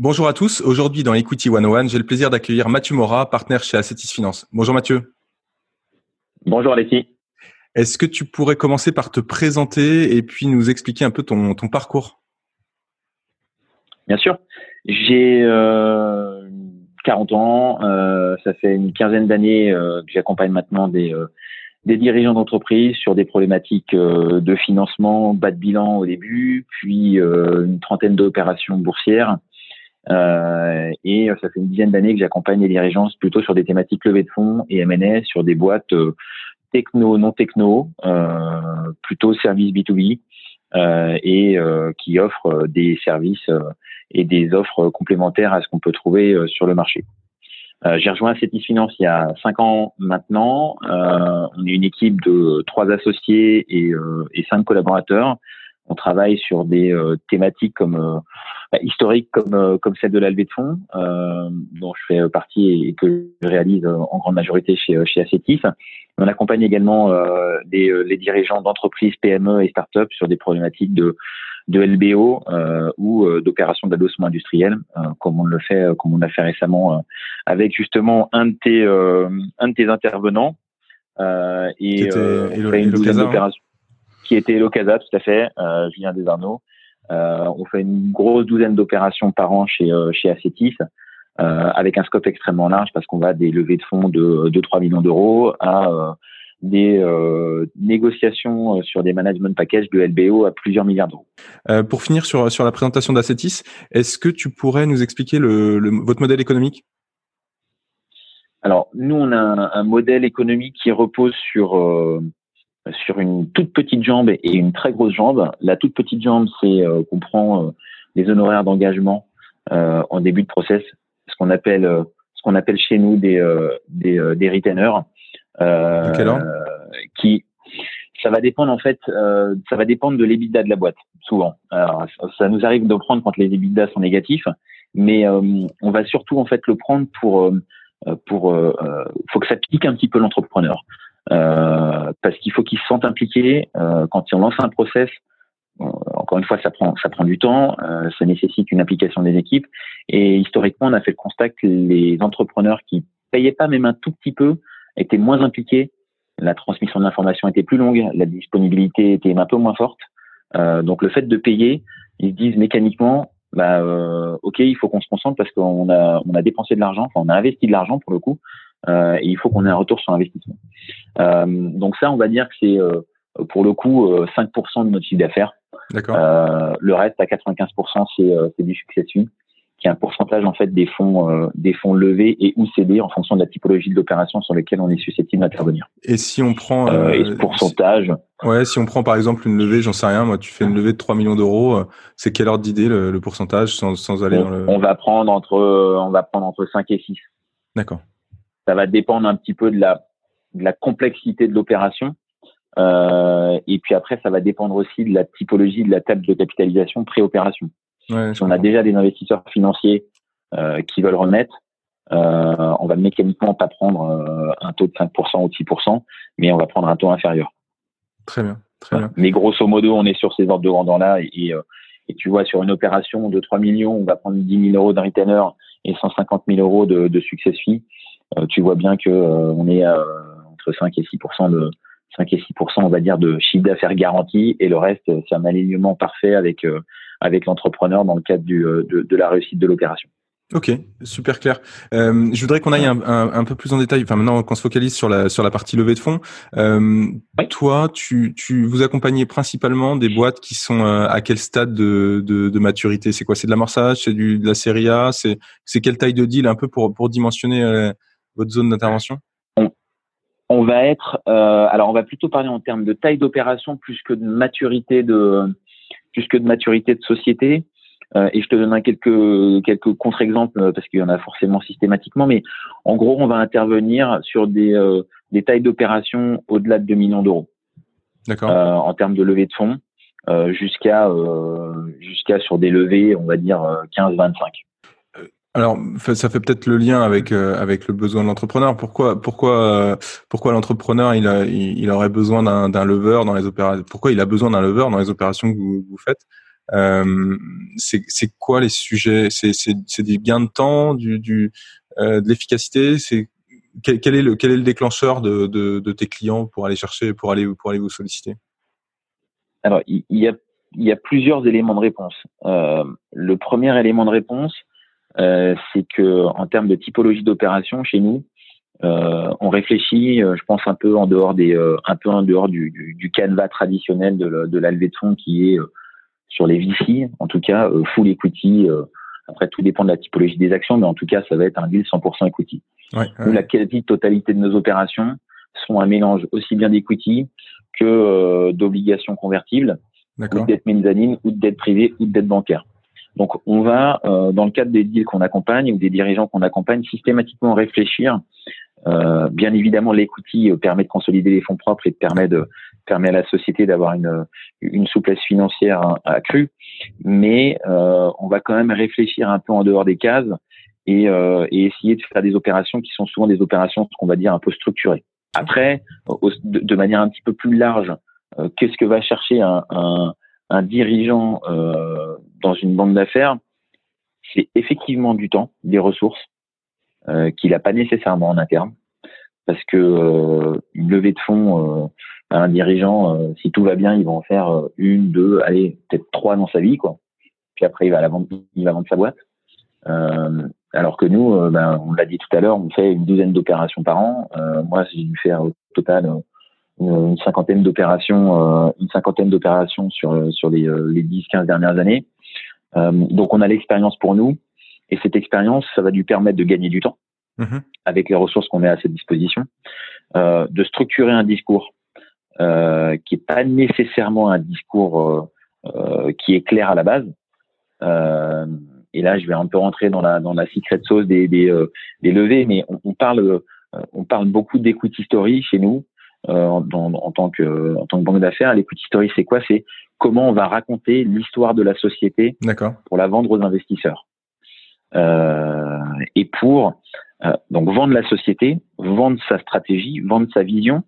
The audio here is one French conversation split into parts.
Bonjour à tous. Aujourd'hui, dans Equity 101, j'ai le plaisir d'accueillir Mathieu Mora, partenaire chez Assetis Finance. Bonjour Mathieu. Bonjour Alexis. Est-ce que tu pourrais commencer par te présenter et puis nous expliquer un peu ton, parcours? Bien sûr. J'ai 40 euh, ans. Euh, ça fait une quinzaine d'années euh, que j'accompagne maintenant des, des dirigeants d'entreprise sur des problématiques de financement, bas de bilan au début, puis une trentaine d'opérations boursières euh, et ça fait une dizaine d'années que j'accompagne les dirigeants plutôt sur des thématiques levées de fonds et M&A sur des boîtes euh, techno, non techno, euh, plutôt services B2B et qui offrent des services et des offres complémentaires à ce qu'on peut trouver sur le marché. J'ai rejoint Cetis Finance il y a cinq ans maintenant. on est une équipe de trois associés et, et cinq collaborateurs. On travaille sur des thématiques comme bah, historique comme euh, comme celle de la levée de fonds, euh, dont je fais partie et que je réalise euh, en grande majorité chez chez Acetif. On accompagne également des, les dirigeants d'entreprises PME et start-up sur des problématiques de de LBO euh, ou d'opérations d'adossement industriel, euh, comme on le fait, comme on l'a fait récemment avec justement un de tes un de tes intervenants et, une douzaine d'opérations. Qui était Locasa, tout à fait, Julien Desarnaud. Euh, on fait une grosse douzaine d'opérations par an chez, euh, chez Acetis. Euh, avec un scope extrêmement large parce qu'on va des levées de fonds de 2-3 millions d'euros à des négociations sur des management packages de LBO à plusieurs milliards d'euros. pour finir sur, sur la présentation d'Acetis, est-ce que tu pourrais nous expliquer le, votre modèle économique? Alors, nous, on a un, un, modèle économique qui repose sur sur une toute petite jambe et une très grosse jambe. La toute petite jambe, c'est euh, qu'on prend euh, les honoraires d'engagement euh, en début de process, ce qu'on appelle ce qu'on appelle chez nous des des, des retainers. qui ça va dépendre en fait, ça va dépendre de l'EBITDA de la boîte, souvent. Alors, ça nous arrive de prendre quand les EBITDA sont négatifs, mais on va surtout en fait le prendre pour pour faut que ça pique un petit peu l'entrepreneur. Euh, parce qu'il faut qu'ils se sentent impliqués euh, quand on lance un process. Euh, encore une fois, ça prend ça prend du temps, ça nécessite une application des équipes. Et historiquement, on a fait le constat que les entrepreneurs qui payaient pas même un tout petit peu étaient moins impliqués. La transmission de était plus longue, la disponibilité était un peu moins forte. donc le fait de payer, ils se disent mécaniquement, bah ok, il faut qu'on se concentre parce qu'on a on a dépensé de l'argent, enfin on a investi de l'argent pour le coup, euh, et il faut qu'on ait un retour sur investissement. Euh, donc ça, on va dire que c'est euh, pour le coup 5% de notre chiffre d'affaires. le reste à 95%, c'est du succès qui est un pourcentage en fait des fonds des fonds levés et ou cédés en fonction de la typologie de l'opération sur laquelle on est susceptible d'intervenir. Et si on prend et ce pourcentage Ouais, si on prend par exemple une levée, j'en sais rien, moi tu fais une levée de 3 millions d'euros, c'est quelle ordre d'idée le, pourcentage sans, sans aller dans le On va prendre entre on va prendre entre 5 et 6. D'accord. Ça va dépendre un petit peu de la, de la complexité de l'opération. Euh, et puis après, ça va dépendre aussi de la typologie de la table de capitalisation pré-opération. si on a déjà des investisseurs financiers euh, qui veulent remettre, euh, on va mécaniquement pas prendre euh, un taux de 5% ou de 6%, mais on va prendre un taux inférieur. Très bien, très bien. Mais grosso modo, on est sur ces ordres de grandeur-là. Et, et, tu vois, sur une opération de 3 millions, on va prendre 10 000 euros de retainer et 150 000 euros de, de success fee. Euh, tu vois bien que euh, on est entre 5 et 6 de 5 et 6% on va dire de chiffre d'affaires garanti et le reste c'est un alignement parfait avec euh, avec l'entrepreneur dans le cadre du, de, de, la réussite de l'opération. Ok, super clair. Euh, je voudrais qu'on aille un, un, peu plus en détail. Enfin, maintenant qu'on se focalise sur la sur la partie levée de fonds. Euh, Toi, tu, tu vous accompagnez principalement des boîtes qui sont euh, à quel stade de, de, de maturité? C'est quoi? C'est de l'amorçage? C'est du de la série A? C'est c'est quelle taille de deal un peu pour pour dimensionner euh, votre zone d'intervention on, on, va être euh, alors on va plutôt parler en termes de taille d'opération plus que de maturité de plus que de maturité de société. Euh, et je te donnerai quelques quelques contre-exemples euh, parce qu'il y en a forcément systématiquement. Mais en gros, on va intervenir sur des euh, des tailles d'opération au-delà de 2 millions d'euros. D'accord. en termes de levée de fonds, jusqu'à jusqu'à sur des levées, on va dire 15-25. Alors, ça fait peut-être le lien avec avec le besoin de l'entrepreneur. Pourquoi pourquoi pourquoi l'entrepreneur il, a, il, aurait besoin d'un lever dans les opérations Pourquoi il a besoin d'un lever dans les opérations que vous, vous faites? Euh, c'est quoi les sujets? C'est des gains de temps, du, du euh, de l'efficacité? C'est quel, quel, est le quel est le déclencheur de, de, de, tes clients pour aller chercher, pour aller pour aller vous solliciter? Alors il y a il y a plusieurs éléments de réponse. Euh, le premier élément de réponse, euh, c'est que en termes de typologie d'opération chez nous, euh, on réfléchit, euh, je pense un peu en dehors des, un peu en dehors du, du, du canevas traditionnel de, de la levée de fonds qui est sur les VC, en tout cas, euh, full equity. Euh, après, tout dépend de la typologie des actions, mais en tout cas, ça va être un deal 100% equity. Ouais, la quasi-totalité de nos opérations sont un mélange aussi bien d'equity que euh, d'obligations convertibles, ou de dette mezzanine, ou de dette privée, ou de dette bancaire. Donc, on va, dans le cadre des deals qu'on accompagne ou des dirigeants qu'on accompagne, systématiquement réfléchir. bien évidemment, l'equity permet de consolider les fonds propres et permet à la société d'avoir une, souplesse financière accrue, mais euh, on va quand même réfléchir un peu en dehors des cases et, euh, essayer de faire des opérations qui sont souvent des opérations, qu'on va dire, un peu structurées. Après, de, manière un petit peu plus large, euh, qu'est-ce que va chercher un, un dirigeant euh, dans une banque d'affaires C'est effectivement du temps, des ressources euh, qu'il n'a pas nécessairement en interne, parce que euh, une levée de fonds un dirigeant, euh, si tout va bien, il va en faire euh, une, deux, allez, peut-être trois dans sa vie, quoi. Puis après, il va la vendre, il va vendre sa boîte. Euh, alors que nous, euh, ben, on l'a dit tout à l'heure, on fait une douzaine d'opérations par an. moi, j'ai dû faire au total une, cinquantaine d'opérations, une cinquantaine d'opérations sur sur les, les 10-15 dernières années. donc, on a l'expérience pour nous, et cette expérience, ça va lui permettre de gagner du temps mmh avec les ressources qu'on met à sa disposition, de structurer un discours euh, qui est pas nécessairement un discours euh, euh, qui est clair à la base. et là, je vais un peu rentrer dans la dans la secret sauce des des, des levées, mais on, on parle on parle beaucoup d'equity story chez nous. En, en, tant que en tant que banque d'affaires, l'equity story, c'est quoi? C'est comment on va raconter l'histoire de la société pour la vendre aux investisseurs. Euh, et pour euh, donc vendre la société, vendre sa stratégie, vendre sa vision,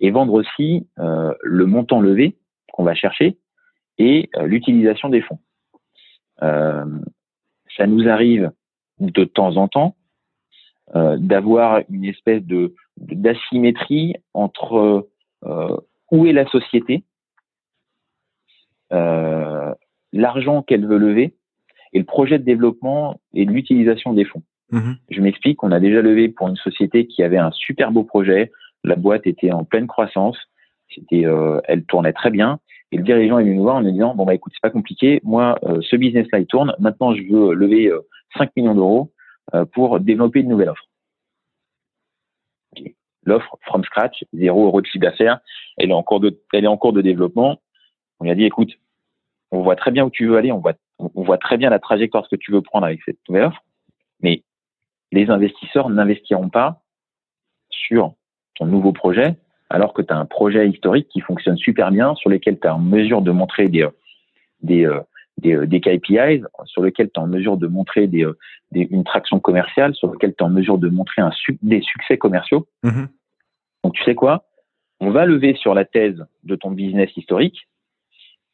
et vendre aussi euh, le montant levé qu'on va chercher et euh, l'utilisation des fonds. Euh, ça nous arrive de temps en temps d'avoir une espèce de d'asymétrie entre où est la société, l'argent qu'elle veut lever et le projet de développement et l'utilisation des fonds. Mmh Je m'explique, on a déjà levé pour une société qui avait un super beau projet, la boîte était en pleine croissance. C'était, euh, elle tournait très bien. Et le dirigeant est venu nous voir en nous disant bon bah écoute c'est pas compliqué. Moi euh, ce business là il tourne. Maintenant je veux lever 5 euh, millions d'euros pour développer une nouvelle offre. L'offre from scratch, zéro euro de chiffre d'affaires. Elle est en cours de, elle est en cours de développement. On lui a dit écoute, on voit très bien où tu veux aller. On voit, on voit très bien la trajectoire que tu veux prendre avec cette nouvelle offre. Mais les investisseurs n'investiront pas sur ton nouveau projet, alors que tu as un projet historique qui fonctionne super bien, sur lequel tu es en mesure de montrer des, des, euh, des, euh, des KPIs, sur lequel tu es en mesure de montrer des, euh, des, une traction commerciale, sur lequel tu es en mesure de montrer un des succès commerciaux. Mm-hmm. Donc, tu sais quoi? On va lever sur la thèse de ton business historique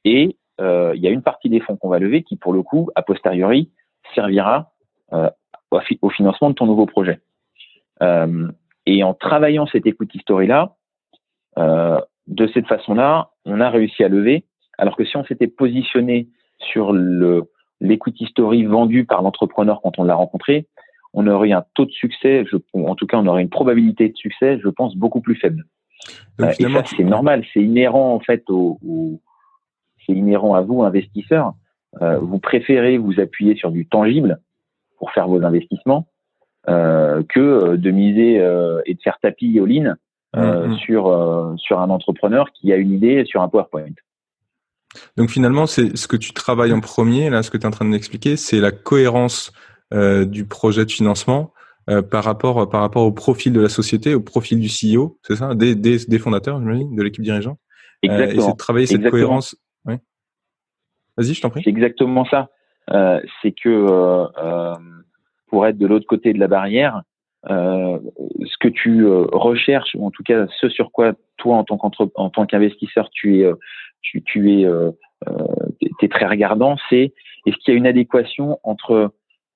et il y a une partie des fonds qu'on va lever qui, pour le coup, a posteriori, servira euh, au, financement de ton nouveau projet. Euh, et en travaillant cette equity story-là, euh, de cette façon-là, on a réussi à lever. Alors que si on s'était positionné sur le, l'equity story vendue par l'entrepreneur quand on l'a rencontré, on aurait un taux de succès, je, en tout cas, on aurait une probabilité de succès, je pense, beaucoup plus faible. Euh, et ça, c'est normal, c'est inhérent en fait au, c'est inhérent à vous, investisseurs. Euh, vous préférez vous appuyer sur du tangible pour faire vos investissements euh, que de miser et de faire tapis all-in mm-hmm. sur sur un entrepreneur qui a une idée sur un PowerPoint. Donc finalement, c'est ce que tu travailles en premier, là, ce que tu es en train de m'expliquer, c'est la cohérence euh, du projet de financement euh, par rapport par rapport au profil de la société, au profil du CEO, c'est ça, des, des, des fondateurs, j'imagine, de l'équipe dirigeante? Exactement. Euh, et c'est de travailler cette cohérence. Oui. Vas-y, je t'en prie. C'est exactement ça. C'est que pour être de l'autre côté de la barrière, ce que tu recherches, ou en tout cas ce sur quoi toi en tant en tant qu'investisseur tu es tu, es, es très regardant, c'est est-ce qu'il y a une adéquation entre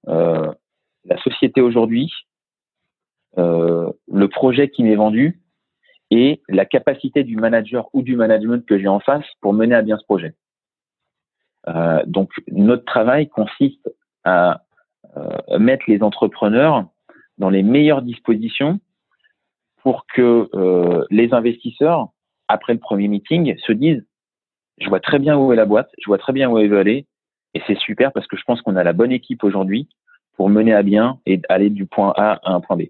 euh, la société aujourd'hui, euh, le projet qui m'est vendu et la capacité du manager ou du management que j'ai en face pour mener à bien ce projet? Euh, donc notre travail consiste à mettre les entrepreneurs dans les meilleures dispositions pour que les investisseurs, après le premier meeting, se disent je vois très bien où est la boîte, je vois très bien où elle veut aller, et c'est super parce que je pense qu'on a la bonne équipe aujourd'hui pour mener à bien et aller du point A à un point B.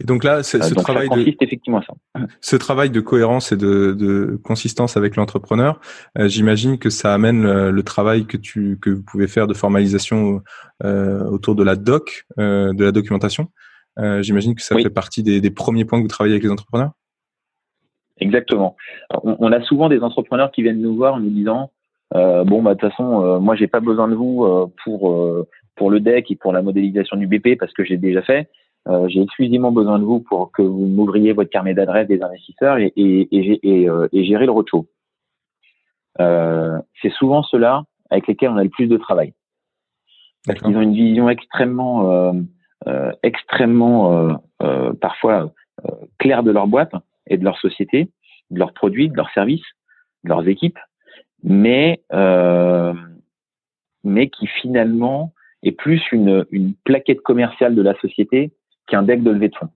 Et donc là, ce, euh, travail de effectivement ça. Ce travail de cohérence et de, de consistance avec l'entrepreneur, euh, j'imagine que ça amène le, travail que tu que vous pouvez faire de formalisation euh, autour de la doc, euh, de la documentation. J'imagine que ça fait partie des, des, premiers points que vous travaillez avec les entrepreneurs. Exactement. On, on, a souvent des entrepreneurs qui viennent nous voir en nous disant euh, bon bah de toute façon euh, moi j'ai pas besoin de vous euh, pour euh, pour le deck et pour la modélisation du BP parce que j'ai déjà fait j'ai exclusivement besoin de vous pour que vous m'ouvriez votre carnet d'adresse des investisseurs et, et, et, et gérer le roadshow. c'est souvent ceux-là avec lesquels on a le plus de travail. Parce qu'ils ont une vision extrêmement, extrêmement parfois claire de leur boîte et de leur société, de leurs produits, de leurs services, de leurs équipes mais euh, mais qui finalement est plus une, une plaquette commerciale de la société qu'un deck de levée de fonds.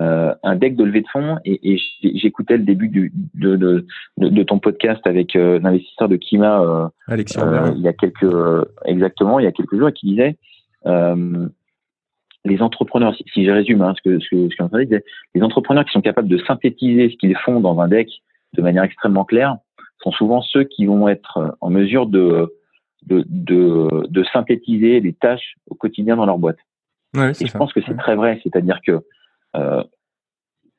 Euh, un deck de levée de fonds, et, et j'écoutais le début du, de, de, de, ton podcast avec euh, l'investisseur de Kima euh, euh il y a quelques euh, exactement il y a quelques jours et qui disait les entrepreneurs, si, si je résume hein, ce que ce que, ce que les entrepreneurs qui sont capables de synthétiser ce qu'ils font dans un deck de manière extrêmement claire, sont souvent ceux qui vont être euh, en mesure de, de, de, de synthétiser les tâches au quotidien dans leur boîte. et je pense que c'est très vrai, c'est-à-dire que euh,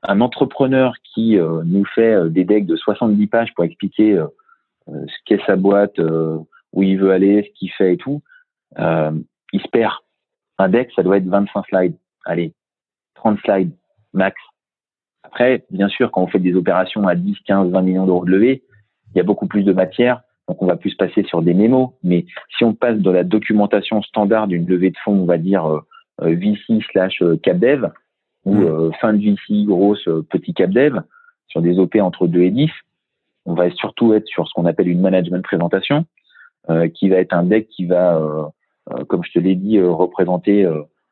un entrepreneur qui euh, nous fait des decks de 70 pages pour expliquer euh, ce qu'est sa boîte, où il veut aller, ce qu'il fait et tout, il se perd. Un deck, ça doit être 25 slides. Allez, 30 slides max. Après, bien sûr, quand on fait des opérations à 10, 15, 20 millions d'euros de levée, il y a beaucoup plus de matière, donc on va plus passer sur des mémos. Mais si on passe de la documentation standard d'une levée de fonds, on va dire euh, euh, VC slash euh, CapDev, ou mmh. fin de VC grosse petit CapDev, sur des OP entre 2 et 10, on va surtout être sur ce qu'on appelle une management présentation, qui va être un deck qui va, comme je te l'ai dit, représenter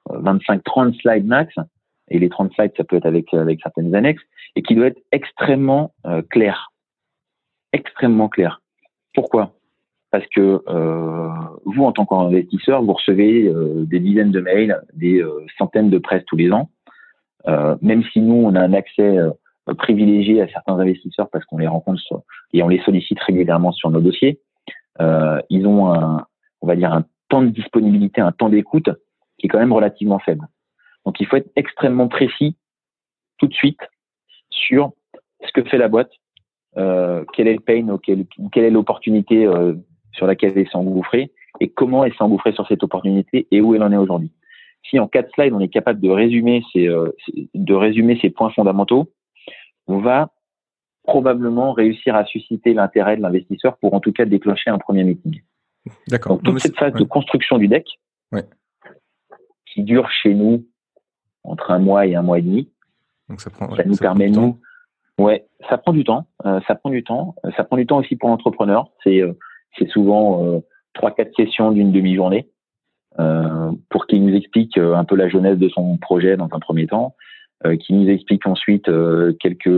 25-30 slides max, et les 30 slides, ça peut être avec, avec certaines annexes, et qui doit être extrêmement clair extrêmement clair. Pourquoi? Parce que euh, vous, en tant qu'investisseur, vous recevez euh, des dizaines de mails, des euh, centaines de presse tous les ans. même si nous, on a un accès privilégié à certains investisseurs parce qu'on les rencontre et on les sollicite régulièrement sur nos dossiers, ils ont un, on va dire, un temps de disponibilité, un temps d'écoute qui est quand même relativement faible. Donc, il faut être extrêmement précis tout de suite sur ce que fait la boîte, euh, quel est le pain ou quelle, est l'opportunité euh, sur laquelle elle s'est engouffrée et comment elle s'est engouffrée sur cette opportunité et où elle en est aujourd'hui. Si en quatre slides on est capable de résumer ces, euh, de résumer ces points fondamentaux, on va probablement réussir à susciter l'intérêt de l'investisseur pour en tout cas déclencher un premier meeting. D'accord. Donc toute cette phase de construction du deck, qui dure chez nous entre un mois et un mois et demi, Donc ça, prend, ça nous permet nous Ouais, ça prend du temps. Euh, ça prend du temps. Euh, ça prend du temps aussi pour l'entrepreneur. C'est euh, c'est souvent trois quatre sessions d'une demi-journée pour qu'il nous explique un peu la jeunesse de son projet dans un premier temps, qui nous explique ensuite quelques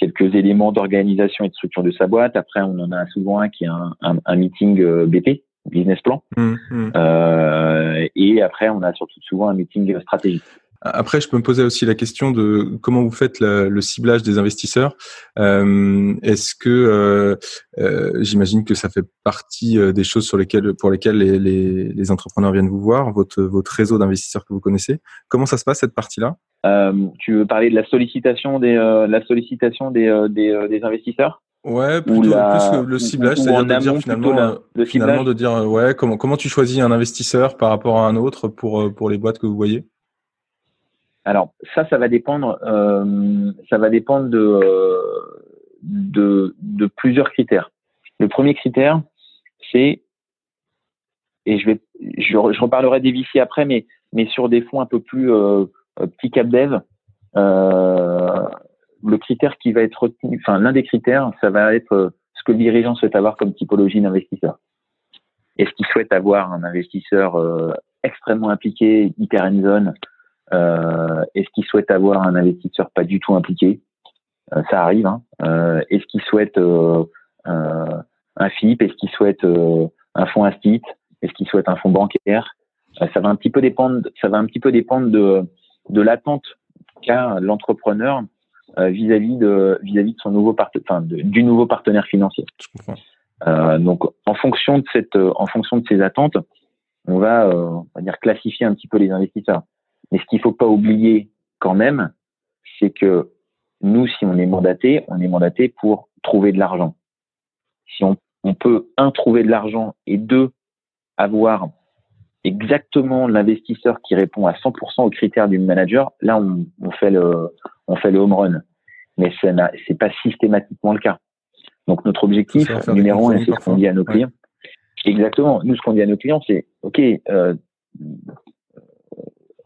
quelques éléments d'organisation et de structure de sa boîte. Après, on en a souvent un qui est un, un, meeting BP, business plan. Mmh, mmh. et après, on a surtout souvent un meeting stratégique. Après, je peux me poser aussi la question de comment vous faites le ciblage des investisseurs. Euh, Est-ce que euh, euh, j'imagine que ça fait partie euh, des choses sur lesquelles, pour lesquelles les, les, les entrepreneurs viennent vous voir, votre, votre réseau d'investisseurs que vous connaissez. Comment ça se passe cette partie-là? Euh, Tu veux parler de la sollicitation des, la sollicitation des, des, des investisseurs? Ouais, plutôt plus que le ciblage, c'est-à-dire de dire finalement, finalement de dire ouais comment comment tu choisis un investisseur par rapport à un autre pour pour les boîtes que vous voyez? Alors ça, ça va dépendre, euh, ça va dépendre de, euh, de, de plusieurs critères. Le premier critère, c'est et je vais, je, je, reparlerai des VC après, mais mais sur des fonds un peu plus euh, petit cap dev, euh, le critère qui va être retenu, enfin l'un des critères, ça va être ce que le dirigeant souhaite avoir comme typologie d'investisseur. Est-ce qu'il souhaite avoir un investisseur euh, extrêmement impliqué, hyper euh, est-ce qu'il souhaite avoir un investisseur pas du tout impliqué? Euh, Ça arrive. Hein. Euh, est-ce qu'il souhaite un FIP Est-ce qu'il souhaite un fonds instit Est-ce qu'il souhaite un fonds bancaire? Ça va un petit peu dépendre. Ça va un petit peu dépendre de de l'attente qu'a l'entrepreneur vis-à-vis de vis-à-vis de son nouveau enfin, du nouveau partenaire financier. Euh, donc en fonction de cette en fonction de ces attentes, on va, on va dire classifier un petit peu les investisseurs. Mais ce qu'il faut pas oublier quand même, c'est que nous, si on est mandaté, on est mandaté pour trouver de l'argent. Si on, on peut, un, trouver de l'argent et deux, avoir exactement l'investisseur qui répond à 100% aux critères du manager, là, on, on, fait le, on fait le home run. Mais ce n'est pas systématiquement le cas. Donc, notre objectif numéro un, c'est ce qu'on dit à nos clients. Exactement. Nous, ce qu'on dit à nos clients, c'est, OK, euh,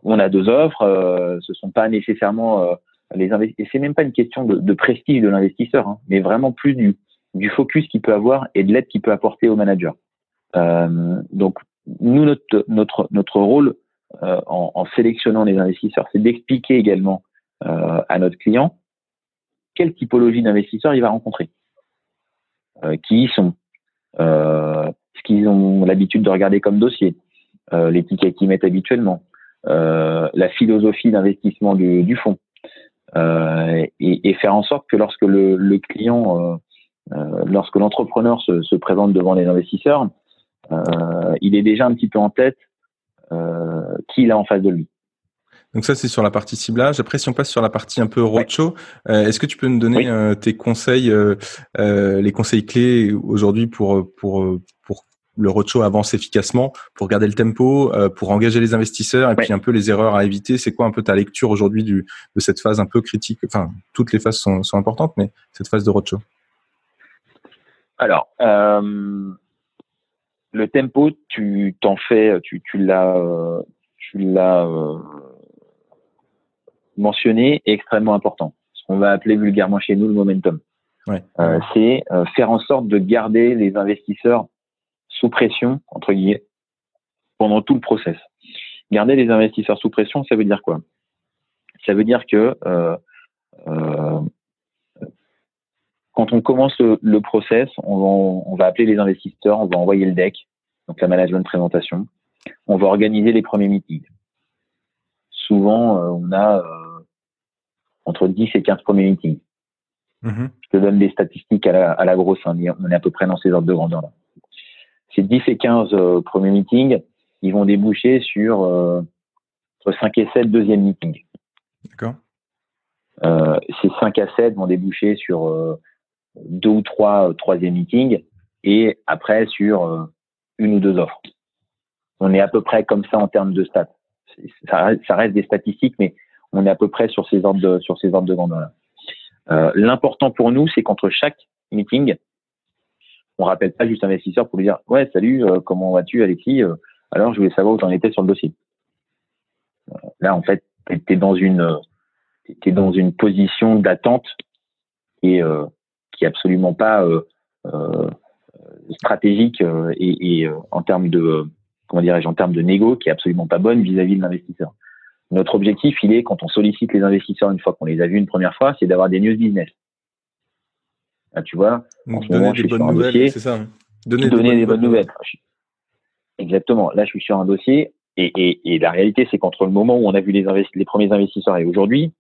on a deux offres, euh, ce sont pas nécessairement euh, les investisseurs. C'est même pas une question de, prestige de l'investisseur, hein, mais vraiment plus du, focus qu'il peut avoir et de l'aide qu'il peut apporter au manager. Euh, donc nous notre notre notre rôle en, sélectionnant les investisseurs, c'est d'expliquer également à notre client quelle typologie d'investisseurs il va rencontrer, qui y sont, ce qu'ils ont l'habitude de regarder comme dossier, les tickets qu'ils mettent habituellement, la philosophie d'investissement du, du fonds euh, et, et, faire en sorte que lorsque le, le client, euh, lorsque l'entrepreneur se, se, présente devant les investisseurs, il est déjà un petit peu en tête qui il a en face de lui. Donc ça, c'est sur la partie ciblage. Après, si on passe sur la partie un peu roadshow, euh, est-ce que tu peux nous donner tes conseils, euh, les conseils clés aujourd'hui pour pour pour le roadshow avance efficacement pour garder le tempo, euh, pour engager les investisseurs et puis un peu les erreurs à éviter. C'est quoi un peu ta lecture aujourd'hui du, de cette phase un peu critique? Enfin, toutes les phases sont, sont importantes, mais cette phase de roadshow. Alors, euh, le tempo, tu t'en fais, tu, tu l'as, tu l'as euh, mentionné, est extrêmement important. Ce qu'on va appeler vulgairement chez nous le momentum. Ouais. Euh, c'est faire en sorte de garder les investisseurs sous pression, entre guillemets, pendant tout le process. Garder les investisseurs sous pression, ça veut dire quoi? Ça veut dire que euh, euh, quand on commence le, process, on va, on va, appeler les investisseurs, on va envoyer le deck, donc la management présentation, on va organiser les premiers meetings. Souvent, euh, on a entre 10 et 15 premiers meetings. Mm-hmm. Je te donne des statistiques à la, à la grosse, hein, on est à peu près dans ces ordres de grandeur-là ces 10 et 15 euh, premiers meetings, ils vont déboucher sur euh, entre 5 et 7 deuxièmes meetings. D'accord. Euh, ces 5 à 7 vont déboucher sur euh, deux ou trois euh, troisième meetings et après sur une ou deux offres. On est à peu près comme ça en termes de stats. Ça, ça reste des statistiques, mais on est à peu près sur ces ordres de, sur ces ordres de grandeur. L'important pour nous, c'est qu'entre chaque meeting, on rappelle pas juste investisseur pour lui dire ouais salut euh, comment vas-tu Alexis euh, alors je voulais savoir où tu en étais sur le dossier euh, là en fait tu es dans une es dans une position d'attente et qui est absolument pas stratégique et, en termes de comment dirais-je en termes de négo qui est absolument pas bonne vis-à-vis de l'investisseur. Notre objectif, il est quand on sollicite les investisseurs une fois qu'on les a vus une première fois, c'est d'avoir des news business. Ah, tu vois, en ce moment, je suis sur un dossier. C'est ça. Hein. Donner, des, bonnes, nouvelles. Exactement. Là, je suis sur un dossier et, la réalité, c'est qu'entre le moment où on a vu les, les premiers investisseurs et aujourd'hui,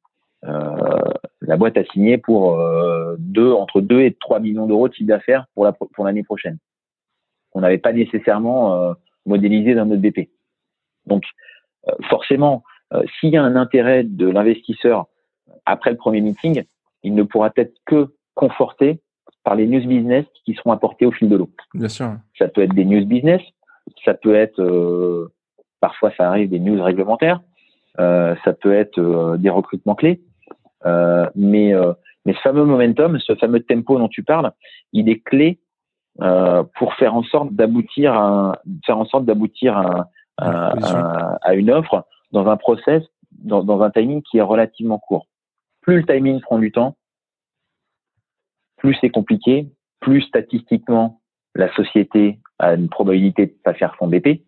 euh, la boîte a signé pour euh, deux, entre 2 et 3 millions d'euros de chiffre d'affaires pour l'année pour prochaine. On n'avait pas nécessairement euh, modélisé dans notre BP. Donc, forcément, s'il y a un intérêt de l'investisseur après le premier meeting, il ne pourra être que conforté par les news business qui seront apportés au fil de l'eau. Bien sûr. Ça peut être des news business, ça peut être euh, parfois ça arrive des news réglementaires, euh, ça peut être euh, des recrutements clés, mais mais ce fameux momentum, ce fameux tempo dont tu parles, il est clé pour faire en sorte d'aboutir à faire en sorte d'aboutir à, à, une offre dans un process, dans, dans un timing qui est relativement court. Plus le timing prend du temps, plus c'est compliqué, plus statistiquement la société a une probabilité de pas faire son BP.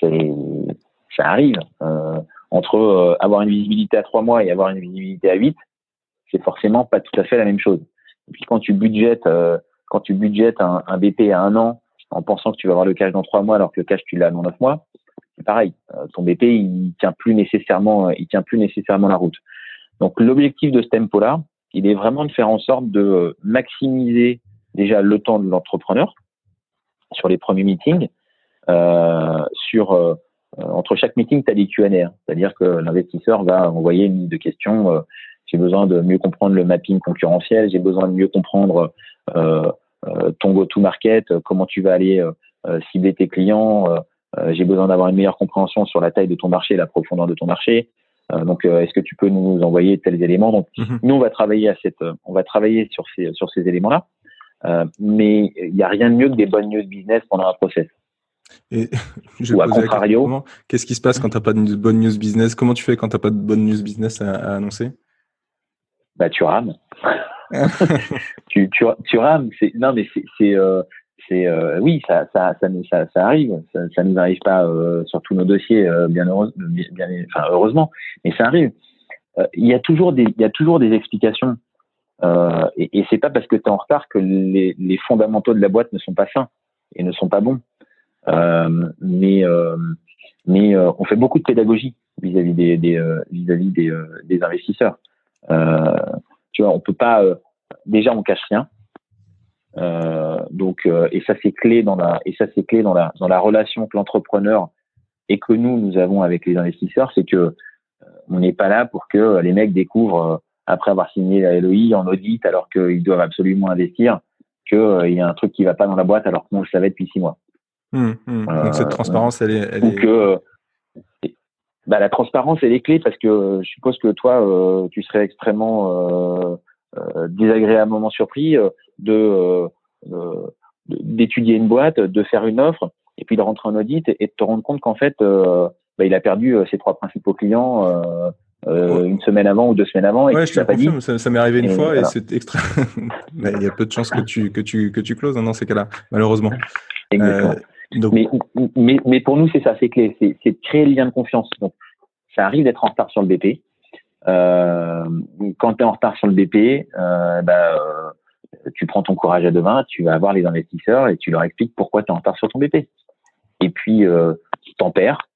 Ça arrive. Euh, entre euh, avoir une visibilité à trois mois et avoir une visibilité à huit, c'est forcément pas tout à fait la même chose. Et puis quand tu budgètes, euh, quand tu budgètes un, un, BP à un an en pensant que tu vas avoir le cash dans trois mois alors que le cash tu l'as dans neuf mois, c'est pareil. ton BP il tient plus nécessairement, il tient plus nécessairement la route. Donc l'objectif de ce tempo-là, il est vraiment de faire en sorte de maximiser déjà le temps de l'entrepreneur sur les premiers meetings. Euh, euh, entre chaque meeting, tu as des Q&A, hein. c'est-à-dire que l'investisseur va envoyer une liste de questions. Euh, j'ai besoin de mieux comprendre le mapping concurrentiel, j'ai besoin de mieux comprendre ton go-to-market, comment tu vas aller cibler tes clients. j'ai besoin d'avoir une meilleure compréhension sur la taille de ton marché, la profondeur de ton marché. Euh, donc, euh, est-ce que tu peux nous envoyer tels éléments? Donc, mhm. nous, on va travailler à cette, on va travailler sur ces sur ces éléments-là. Euh, mais il n'y a rien de mieux que des bonnes news business pendant un process. Et je Ou à contrario, qu'est-ce qui se passe quand tu n'as pas de bonnes news business? Comment tu fais quand tu n'as pas de bonnes news business à, annoncer? Bah, tu rames. tu, tu, tu rames. Non, mais c'est euh, oui, ça, arrive. Ça, ça nous arrive pas euh, sur tous nos dossiers, euh, heureusement, mais ça arrive. Il y a toujours des, explications. et, et c'est pas parce que tu es en retard que les, fondamentaux de la boîte ne sont pas sains et ne sont pas bons. mais on fait beaucoup de pédagogie vis-à-vis des, investisseurs. tu on peut pas. déjà, on cache rien donc, euh, et ça c'est clé dans la et ça c'est clé dans la dans la relation que l'entrepreneur et que nous nous avons avec les investisseurs, c'est que euh, on n'est pas là pour que les mecs découvrent après avoir signé la LOI en audit alors qu'ils doivent absolument investir qu'il y a un truc qui va pas dans la boîte alors qu'on le savait depuis six mois. Mmh, mmh. donc cette transparence, elle est, elle est... bah, la transparence, elle est clé parce que je suppose que toi, tu serais extrêmement euh, désagréablement surpris euh, euh, de d'étudier une boîte, de faire une offre, et puis de rentrer en audit et, de te rendre compte qu'en fait, bah, il a perdu ses trois principaux clients une semaine avant ou deux semaines avant. Et ouais, je te confirme, ça, ça m'est arrivé une fois et c'est extra. il y a peu de chances que tu que tu que tu closes hein, dans ces cas-là, malheureusement. donc... mais, mais, mais pour nous c'est ça, c'est clé, c'est de créer le lien de confiance. Donc ça arrive d'être en retard sur le BP, euh, quand tu es en retard sur le BP, euh, bah, euh, tu prends ton courage à deux mains, tu vas voir les investisseurs et tu leur expliques pourquoi tu es en retard sur ton BP. Et puis, euh, tu t'en perds,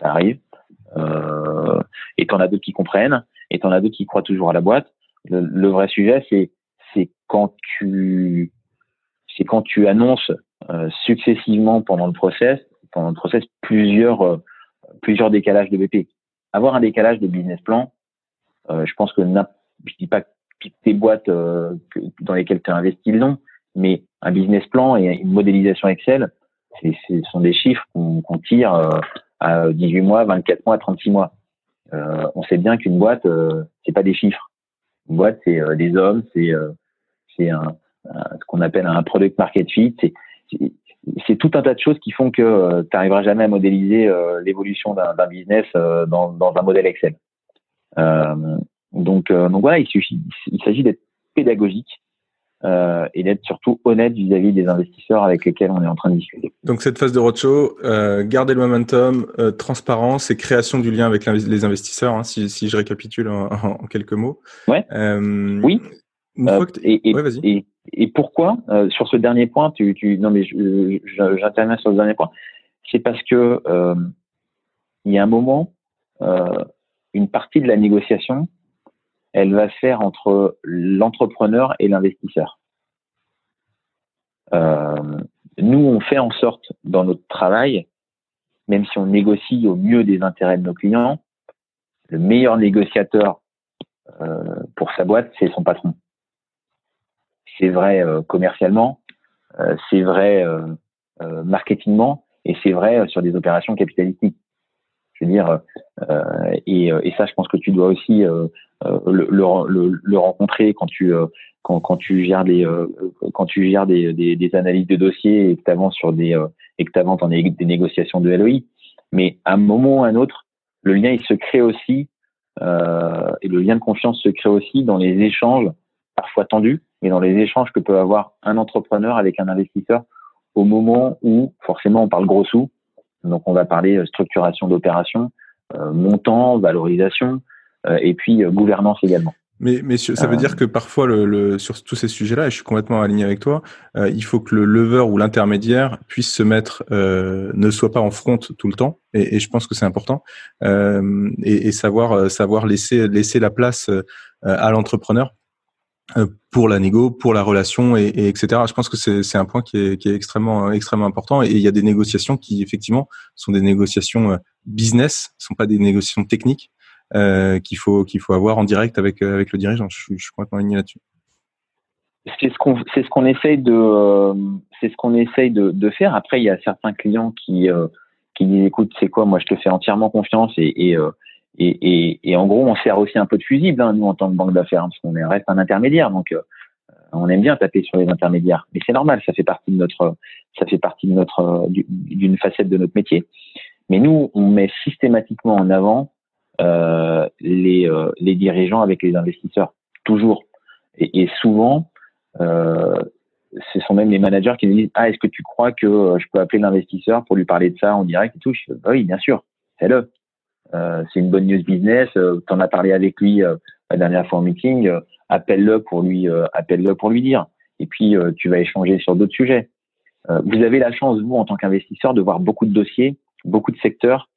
ça arrive. Euh, et t'en as d'autres qui comprennent, et t'en as d'autres qui croient toujours à la boîte. Le, vrai sujet, c'est c'est quand tu c'est quand tu annonces euh, successivement pendant le process, pendant le process plusieurs plusieurs décalages de BP. Avoir un décalage de business plan, euh, je pense que je dis pas que toutes tes boîtes euh, dans lesquelles tu as investi l'ont, mais un business plan et une modélisation Excel, ce sont des chiffres qu'on tire euh, à 18 mois, 24 mois, 36 mois. Euh, on sait bien qu'une boîte, euh, c'est pas des chiffres. Une boîte, c'est des hommes, c'est c'est un, ce qu'on appelle un product market fit. C'est tout un tas de choses qui font que tu n'arriveras jamais à modéliser l'évolution d'un business dans, dans, un modèle Excel. Euh, donc, euh, donc voilà, il suffit, il s'agit d'être pédagogique euh, et d'être surtout honnête vis-à-vis des investisseurs avec lesquels on est en train de discuter. Donc cette phase de roadshow, euh, garder le momentum, euh, transparence et création du lien avec les investisseurs, hein, si, si, je récapitule en, en quelques mots. Ouais. Euh, oui. et, et, ouais, et, et, pourquoi sur ce dernier point, tu, tu non mais j'interviens sur ce dernier point, c'est parce que il y a un moment, une partie de la négociation elle va faire entre l'entrepreneur et l'investisseur. Euh, nous, on fait en sorte dans notre travail, même si on négocie au mieux des intérêts de nos clients, le meilleur négociateur euh, pour sa boîte, c'est son patron. C'est vrai euh, commercialement, c'est vrai marketingement et c'est vrai sur des opérations capitalistiques. Je veux dire, et, et, ça, je pense que tu dois aussi euh, le, rencontrer quand tu euh, quand, tu gères des euh, quand tu gères des, analyses de dossiers et que tu avances sur des et que avances dans des, négociations de LOI. Mais à un moment ou à un autre, le lien se crée aussi euh, et le lien de confiance se crée aussi dans les échanges parfois tendus, mais dans les échanges que peut avoir un entrepreneur avec un investisseur au moment où forcément on parle gros sous. Donc on va parler structuration d'opération, montant, valorisation, euh, et puis euh, gouvernance également. Mais, ça veut euh, dire que parfois, le, le, sur tous ces sujets-là, et je suis complètement aligné avec toi, euh, il faut que le lever ou l'intermédiaire puisse se mettre, euh, ne soit pas en front tout le temps, et, et je pense que c'est important, euh, et, et, savoir savoir laisser laisser la place à l'entrepreneur pour la négo, pour la relation, et, et etc. Je pense que c'est un point qui est, est extrêmement important, et il y a des négociations qui effectivement sont des négociations business, sont pas des négociations techniques. Euh, qu'il faut qu'il faut avoir en direct avec euh, avec le dirigeant. Je je suis complètement aligné là-dessus. C'est ce qu'on c'est ce qu'on essaye de euh, c'est ce qu'on essaye de, faire. Après, il y a certains clients qui qui disent écoute, c'est quoi? Moi, je te fais entièrement confiance et, et, et, et en gros, on sert aussi un peu de fusible, hein, nous en tant que banque d'affaires, hein, parce qu'on reste un intermédiaire. Donc, on aime bien taper sur les intermédiaires, mais c'est normal, ça fait partie de notre ça fait partie de notre d'une facette de notre métier. Mais nous, on met systématiquement en avant euh, les, euh, les dirigeants avec les investisseurs, toujours. Et, et souvent, euh, ce sont même les managers qui nous disent Ah, est-ce que tu crois que euh, je peux appeler l'investisseur pour lui parler de ça en direct? Et tout je dis, bah Oui, bien sûr, fais-le. Euh, c'est une bonne news business. Euh, tu en as parlé avec lui la dernière fois en meeting. appelle-le pour lui, appelle-le pour lui dire. Et puis tu vas échanger sur d'autres sujets. vous avez la chance, vous, en tant qu'investisseur, de voir beaucoup de dossiers, beaucoup de secteurs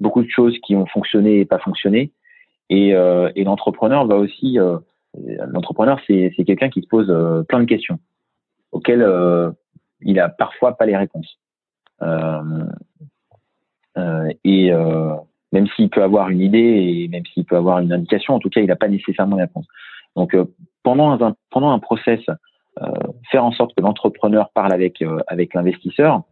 beaucoup de choses qui ont fonctionné et pas fonctionné. Et, euh, et l'entrepreneur va aussi, euh, l'entrepreneur c'est quelqu'un qui se pose euh, plein de questions auxquelles euh, il a parfois pas les réponses. Euh, et même s'il peut avoir une idée et même s'il peut avoir une indication, en tout cas il n'a pas nécessairement les réponses. Donc pendant un pendant un process, faire en sorte que l'entrepreneur parle avec avec l'investisseur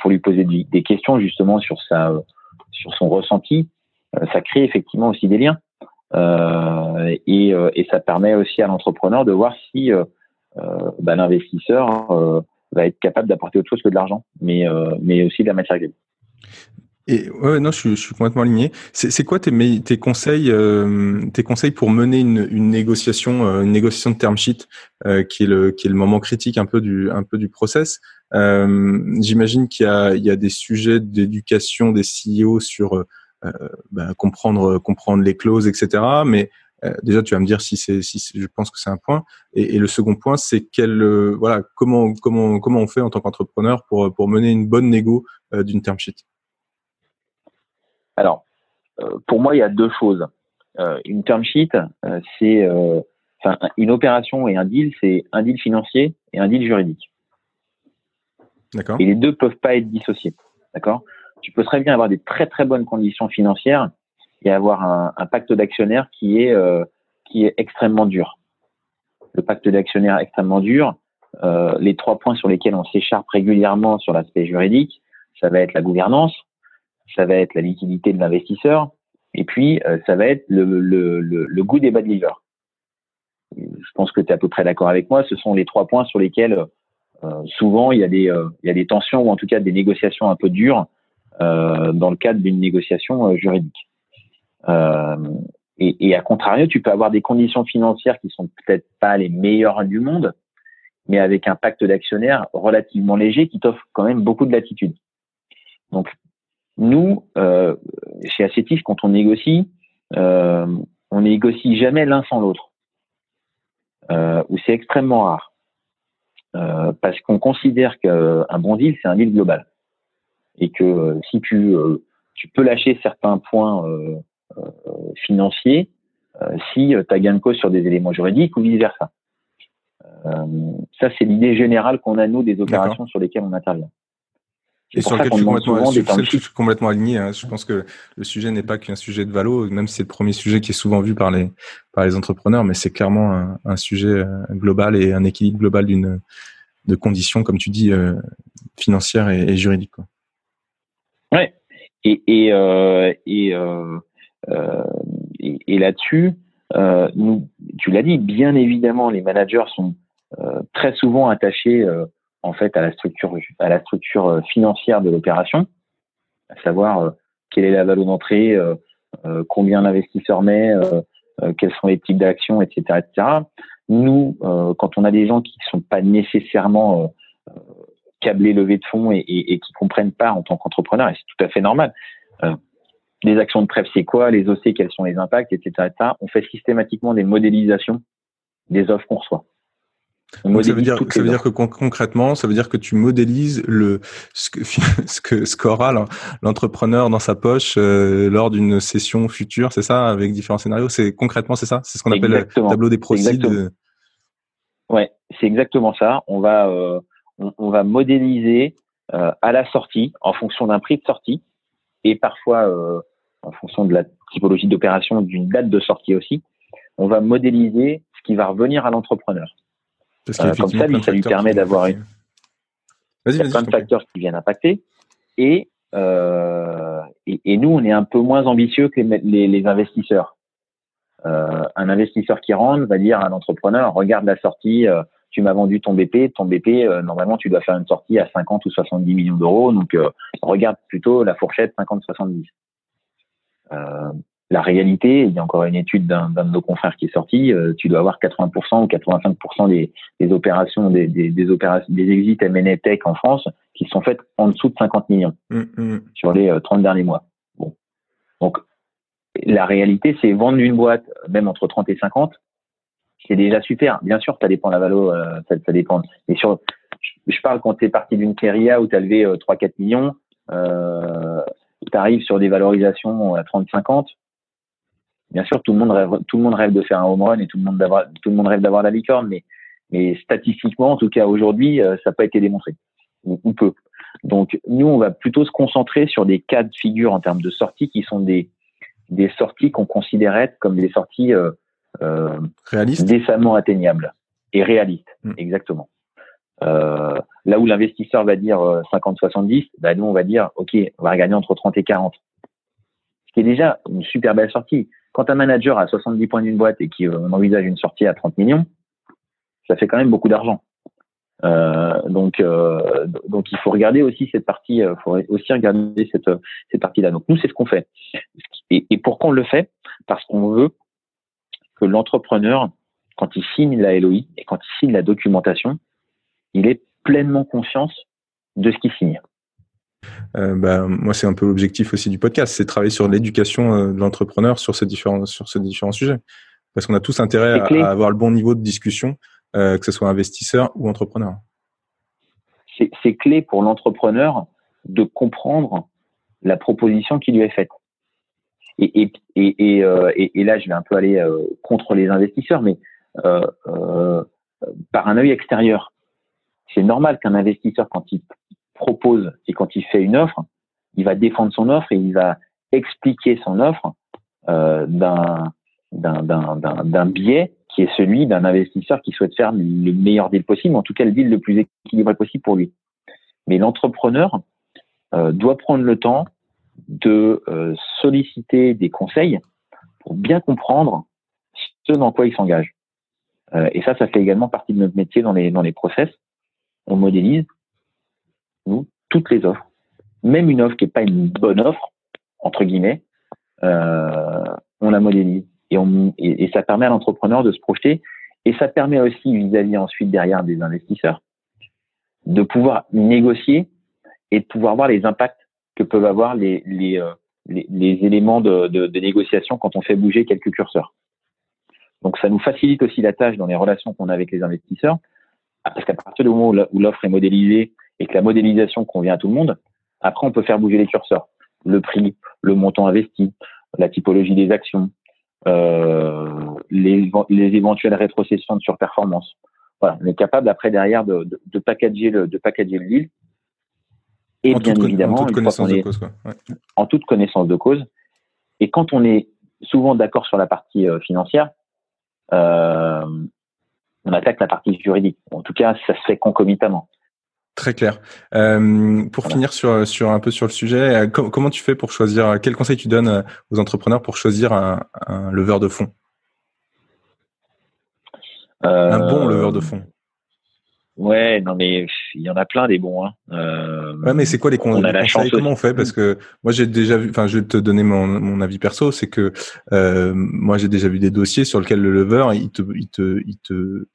pour lui poser des questions justement sur son ressenti, euh, ça crée effectivement aussi des liens. Euh, et, euh, et, ça permet aussi à l'entrepreneur de voir si bah, l'investisseur va être capable d'apporter autre chose que de l'argent, mais, mais aussi de la matière grise. Et ouais, non, je suis, je suis complètement aligné. C'est quoi tes, tes conseils, tes conseils pour mener une, une négociation, une négociation de term sheet, qui est le qui est le moment critique un peu du un peu du process? Euh, J'imagine qu'il y a, il y a des sujets d'éducation des CEO sur euh, bah, comprendre, comprendre les clauses, etc. Mais euh, déjà, tu vas me dire si c'est, si je pense que c'est un point. Et, et, le second point, c'est quel, euh, voilà, comment, comment, comment on fait en tant qu'entrepreneur pour, pour mener une bonne négo d'une term sheet? Alors, pour moi, il y a deux choses. une term sheet, c'est, enfin, une opération et un deal, c'est un deal financier et un deal juridique. Et les deux peuvent pas être dissociés. D'accord? Tu peux très bien avoir des très très bonnes conditions financières et avoir un, un pacte d'actionnaires qui est euh, qui est extrêmement dur. Le pacte d'actionnaires extrêmement dur. Euh, les trois points sur lesquels on s'écharpe régulièrement sur l'aspect juridique, ça va être la gouvernance, ça va être la liquidité de l'investisseur, et puis euh, ça va être le, le, le, le goût des bad livers. Je pense que tu es à peu près d'accord avec moi. Ce sont les trois points sur lesquels euh, souvent, il y, a des, euh, il y a des tensions ou en tout cas des négociations un peu dures euh, dans le cadre d'une négociation juridique. Et, et, à contrario, tu peux avoir des conditions financières qui sont peut-être pas les meilleures du monde, mais avec un pacte d'actionnaires relativement léger qui t'offre quand même beaucoup de latitude. Donc, nous, euh, chez Assetif, quand on négocie, euh, on négocie jamais l'un sans l'autre, euh, ou c'est extrêmement rare, euh, parce qu'on considère qu'un bon deal, c'est un deal global, et que euh, si tu, euh, tu peux lâcher certains points financiers, si tu as gain de cause sur des éléments juridiques ou vice versa. ça, c'est l'idée générale qu'on a nous des opérations sur lesquelles on intervient. Et sur lequel je suis complètement, aligné. Hein. Je pense que le sujet n'est pas qu'un sujet de valo, même si c'est le premier sujet qui est souvent vu par les par les entrepreneurs, mais c'est clairement un, un, sujet euh, global et un équilibre global d'une de conditions, comme tu dis, euh, financières et, et juridiques. Quoi. Ouais. Et et euh, et, euh, euh et, et là-dessus, nous, tu l'as dit, bien évidemment, les managers sont très souvent attachés en fait à la structure euh, financière de l'opération, à savoir euh, quelle est la valeur d'entrée, euh, combien l'investisseur met, quels sont les types d'actions, etc., etc. Nous, quand on a des gens qui ne sont pas nécessairement câblés levés de fonds et, et, et qui comprennent pas en tant qu'entrepreneur, et c'est tout à fait normal. les actions de prêt, c'est quoi Les OC, quels sont les impacts, etc., etc. On fait systématiquement des modélisations des offres qu'on reçoit ça veut dire, ça veut dire que concrètement, ça veut dire que tu modélises le ce que ce que ce qu'aura l'entrepreneur dans sa poche euh, lors d'une session future, c'est ça, avec différents scénarios? C'est concrètement, c'est ça, c'est ce qu'on appelle le tableau des proceeds. Ouais, c'est exactement ça. On va euh, on, va modéliser euh, à la sortie en fonction d'un prix de sortie et parfois en fonction de la typologie d'opération d'une date de sortie aussi. On va modéliser ce qui va revenir à l'entrepreneur. Euh, comme ça, ça lui permet d'avoir une... plein de facteurs qui viennent impacter. Et, euh, et, et, nous, on est un peu moins ambitieux que les, les, investisseurs. Euh, un investisseur qui rentre va dire à l'entrepreneur, regarde la sortie, euh, tu m'as vendu ton BP, ton BP, euh, normalement, tu dois faire une sortie à 50 ou 70 millions d'euros, donc regarde plutôt la fourchette 50-70. La réalité, il y a encore une étude d'un de nos confrères qui est sortie, euh, tu dois avoir 80% ou 85% des, des, opérations, des, des, des, opérations, des exits M&A Tech en France qui sont faites en dessous de 50 millions mm, mm. sur les 30 euh, derniers mois. Bon. Donc, la réalité, c'est vendre une boîte, même entre 30 et 50, c'est déjà super. Bien sûr, ça dépend de la valeur, euh, ça, ça, dépend. Mais sur, je, parle quand tu es parti d'une série A où tu as levé 3-4 millions, euh, tu arrives sur des valorisations à 30-50, bien sûr, tout le monde rêve, tout le monde rêve de faire un home run et tout le monde d'avoir, tout le monde rêve d'avoir la licorne, mais, mais statistiquement, en tout cas aujourd'hui, euh, ça n'a pas été démontré ou, peu. Donc nous, on va plutôt se concentrer sur des cas de figure en termes de sorties qui sont des des sorties qu'on considérait comme des sorties euh, euh, réalistes, décemment atteignables et réalistes, hmm. exactement. Euh, là où l'investisseur va dire 50-70, euh, bah nous on va dire ok, on va gagner entre 30 et 40. Ce qui est déjà une super belle sortie. Quand un manager a 70 points d'une boîte et qui euh, envisage une sortie à 30 millions, ça fait quand même beaucoup d'argent. Euh, donc, euh, donc il faut regarder aussi cette partie, il faut aussi regarder cette, cette partie-là. Donc nous, c'est ce qu'on fait. Et, et, pourquoi on le fait? Parce qu'on veut que l'entrepreneur, quand il signe la LOI et quand il signe la documentation, il ait pleinement conscience de ce qu'il signe. Euh, bah, moi, c'est un peu l'objectif aussi du podcast, c'est travailler sur l'éducation euh, de l'entrepreneur sur ces différents sur ces différents sujets, parce qu'on a tous intérêt à, avoir le bon niveau de discussion, euh, que ce soit investisseur ou entrepreneur. C'est clé pour l'entrepreneur de comprendre la proposition qui lui est faite. Et, et, et, et, et là, je vais un peu aller contre les investisseurs, mais par un œil extérieur. C'est normal qu'un investisseur, quand il propose et quand il fait une offre, il va défendre son offre et il va expliquer son offre euh, d'un d'un biais qui est celui d'un investisseur qui souhaite faire le meilleur deal possible, en tout cas le deal le plus équilibré possible pour lui. Mais l'entrepreneur euh, doit prendre le temps de euh, solliciter des conseils pour bien comprendre ce dans quoi il s'engage. Euh, et ça, ça fait également partie de notre métier dans les dans les process. On modélise, nous, toutes les offres, même une offre qui n'est pas une bonne offre, entre guillemets, euh, on la modélise. Et, on, et, ça permet à l'entrepreneur de se projeter Et ça permet aussi vis-à-vis ensuite derrière des investisseurs de pouvoir négocier et de pouvoir voir les impacts que peuvent avoir les, les, euh, les, éléments de, négociation quand on fait bouger quelques curseurs. Donc ça nous facilite aussi la tâche dans les relations qu'on a avec les investisseurs, parce qu'à partir du moment où l'offre est modélisée et que la modélisation convient à tout le monde, après on peut faire bouger les curseurs, le prix, le montant investi, la typologie des actions, euh, les, les éventuelles rétrocessions de surperformance. Voilà, on est capable après derrière de, de, de packager le de packager le deal et en bien toute, évidemment, en toute connaissance de cause. Quoi. Ouais. En toute connaissance de cause. Et quand on est souvent d'accord sur la partie euh, financière, euh, on attaque la partie juridique. En tout cas, ça se fait concomitamment. Très clair. Euh, pour voilà. finir sur, sur un peu sur le sujet, euh, com comment tu fais pour choisir, quel conseil tu donnes aux entrepreneurs pour choisir un, un leveur de fonds? Un bon leveur de fonds Ouais, non mais il y en a plein des bons. Hein. Euh, ouais, mais c'est quoi les, on a les conseils Comment on fait? Parce que moi j'ai déjà vu, enfin je vais te donner mon, mon avis perso, c'est que euh, moi j'ai déjà vu des dossiers sur lesquels le lever il te il te il te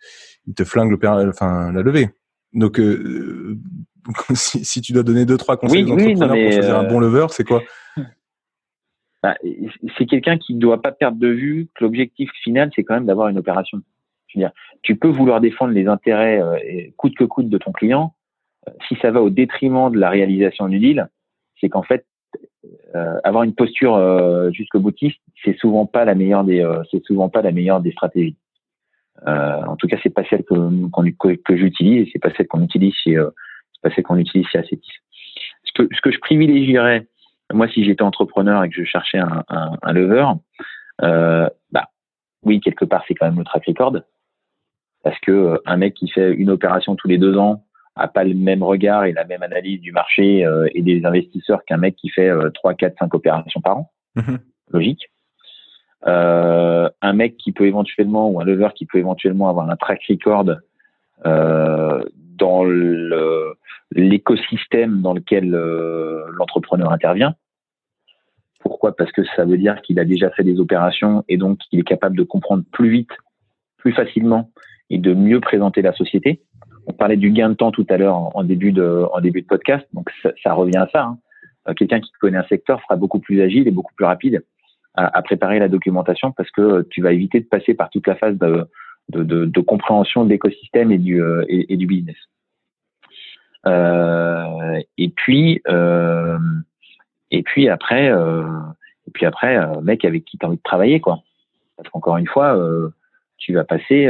il te flingue le enfin la levée. Donc euh, si, si, tu dois donner deux trois conseils oui, aux entrepreneurs pour choisir un bon lever, c'est quoi? Bah, C'est quelqu'un qui ne doit pas perdre de vue que l'objectif final c'est quand même d'avoir une opération. Je veux dire, tu peux vouloir défendre les intérêts euh, coûte que coûte de ton client. Euh, si ça va au détriment de la réalisation du deal, c'est qu'en fait, euh, avoir une posture euh, jusqu'au boutiste, c'est souvent pas la meilleure des, euh, c'est souvent pas la meilleure des stratégies. En tout cas, c'est pas celle que, que, que j'utilise, et c'est pas celle qu'on utilise chez, c'est pas celle qu'on utilise chez Acetis. Ce que, ce que je privilégierais, moi, si j'étais entrepreneur et que je cherchais un, un, un lever, bah, oui, quelque part, c'est quand même le track record parce que un mec qui fait une opération tous les deux ans a pas le même regard et la même analyse du marché euh, et des investisseurs qu'un mec qui fait euh, 3, 4, 5 opérations par an. Mmh. Logique. Euh, un mec qui peut éventuellement, ou un lever qui peut éventuellement avoir un track record euh, dans l'écosystème dans lequel euh, l'entrepreneur intervient. Pourquoi? Parce que ça veut dire qu'il a déjà fait des opérations et donc qu'il est capable de comprendre plus vite, plus facilement et de mieux présenter la société. On parlait du gain de temps tout à l'heure en, en, début de en début de podcast, donc ça, ça revient à ça. Hein. Euh, Quelqu'un qui connaît un secteur sera beaucoup plus agile et beaucoup plus rapide à, à, préparer la documentation parce que tu vas éviter de passer par toute la phase de, de, de, de compréhension de l'écosystème et du euh, et, et, du business. Euh, et puis euh, et puis après et puis après mec avec qui tu as envie de travailler quoi. Parce qu'encore une fois tu vas passer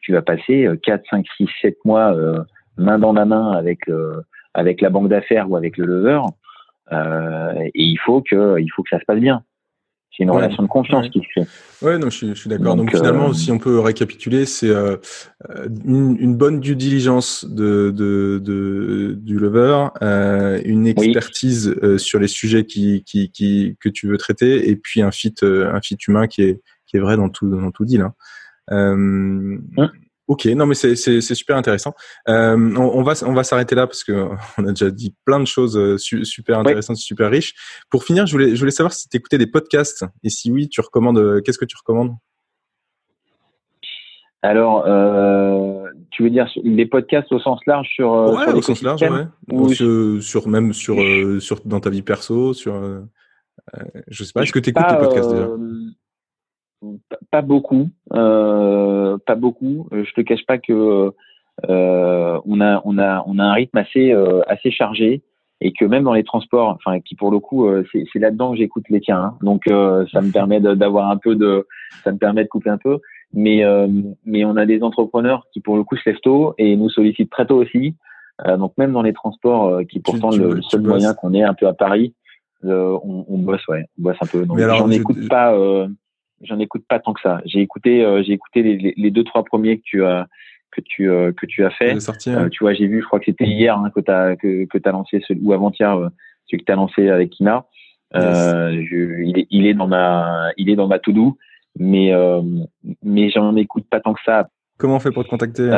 tu vas passer 4, 5, 6, 7 mois euh, main dans la main avec euh, avec la banque d'affaires ou avec le lever, euh, et il faut que il faut que ça se passe bien. C'est une ouais, relation de confiance ouais. qui se crée. Ouais, non, je suis, d'accord. Donc, Donc, finalement, euh... si on peut récapituler, c'est euh, une, une, bonne due diligence de, de, de du lever, euh, une expertise oui. sur les sujets qui, qui, qui, que tu veux traiter, et puis un fit, un fit humain qui est, qui est vrai dans tout, dans tout deal. Hein. Euh, mmh. Ok, non mais c'est super intéressant. Euh, on, on, va on va s'arrêter là parce que on a déjà dit plein de choses euh, su, super intéressantes, oui. super riches. Pour finir, je voulais je voulais savoir si tu écoutais des podcasts et si oui, tu recommandes euh, qu'est-ce que tu recommandes? Alors, euh, tu veux dire des podcasts au sens large sur ouais, sur au sens large, ouais. Ou sur, sur, même sur sur dans ta vie perso, sur je sais pas. Est-ce que tu écoutes des podcasts déjà? Pas beaucoup, euh, pas beaucoup. Je te cache pas que euh, on a on a on a un rythme assez euh, assez chargé et que même dans les transports, enfin qui pour le coup euh, c'est là-dedans que j'écoute les tiens, hein. donc euh, ça me permet d'avoir un peu de ça me permet de couper un peu. Mais euh, mais on a des entrepreneurs qui pour le coup se lèvent tôt et nous sollicitent très tôt aussi. donc même dans les transports qui pourtant tu, tu, le, seul moyen qu'on ait un peu à Paris, on, on, bosse ouais, on bosse un peu. Donc j'en écoute pas j'en écoute pas tant que ça. J'ai écouté, euh, j'ai écouté les, les, deux trois premiers que tu as que tu euh, que tu as fait. Sorti, hein. euh, tu vois, j'ai vu, je crois que c'était hier hein, que t'as que que t'as lancé ce, ou avant-hier euh, celui que t'as lancé avec Kina. Yes. Je, il est il est dans ma il est dans ma to do, mais mais j'en écoute pas tant que ça. Comment on fait pour te contacter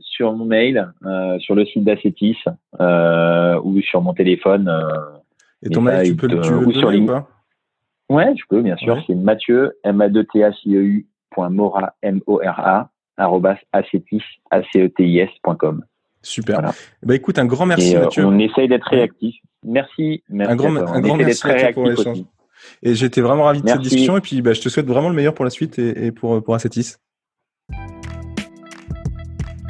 Sur mon mail, sur le site d'Acetis ou sur mon téléphone. Et ton mail, tu peux, tu le donner ou pas? Ouais, je peux, bien sûr. Ouais. C'est Mathieu, M-A-2-T-H-I-E-U, alexis.mora, M-O-R-A, acetis.com. Super. Bah écoute, un grand merci euh, On essaye d'être réactif. Merci, merci. Un grand, un grand merci à pour l'échange. Et j'étais vraiment ravi de cette discussion et puis bah, je te souhaite vraiment le meilleur pour la suite et, pour, pour Acetis.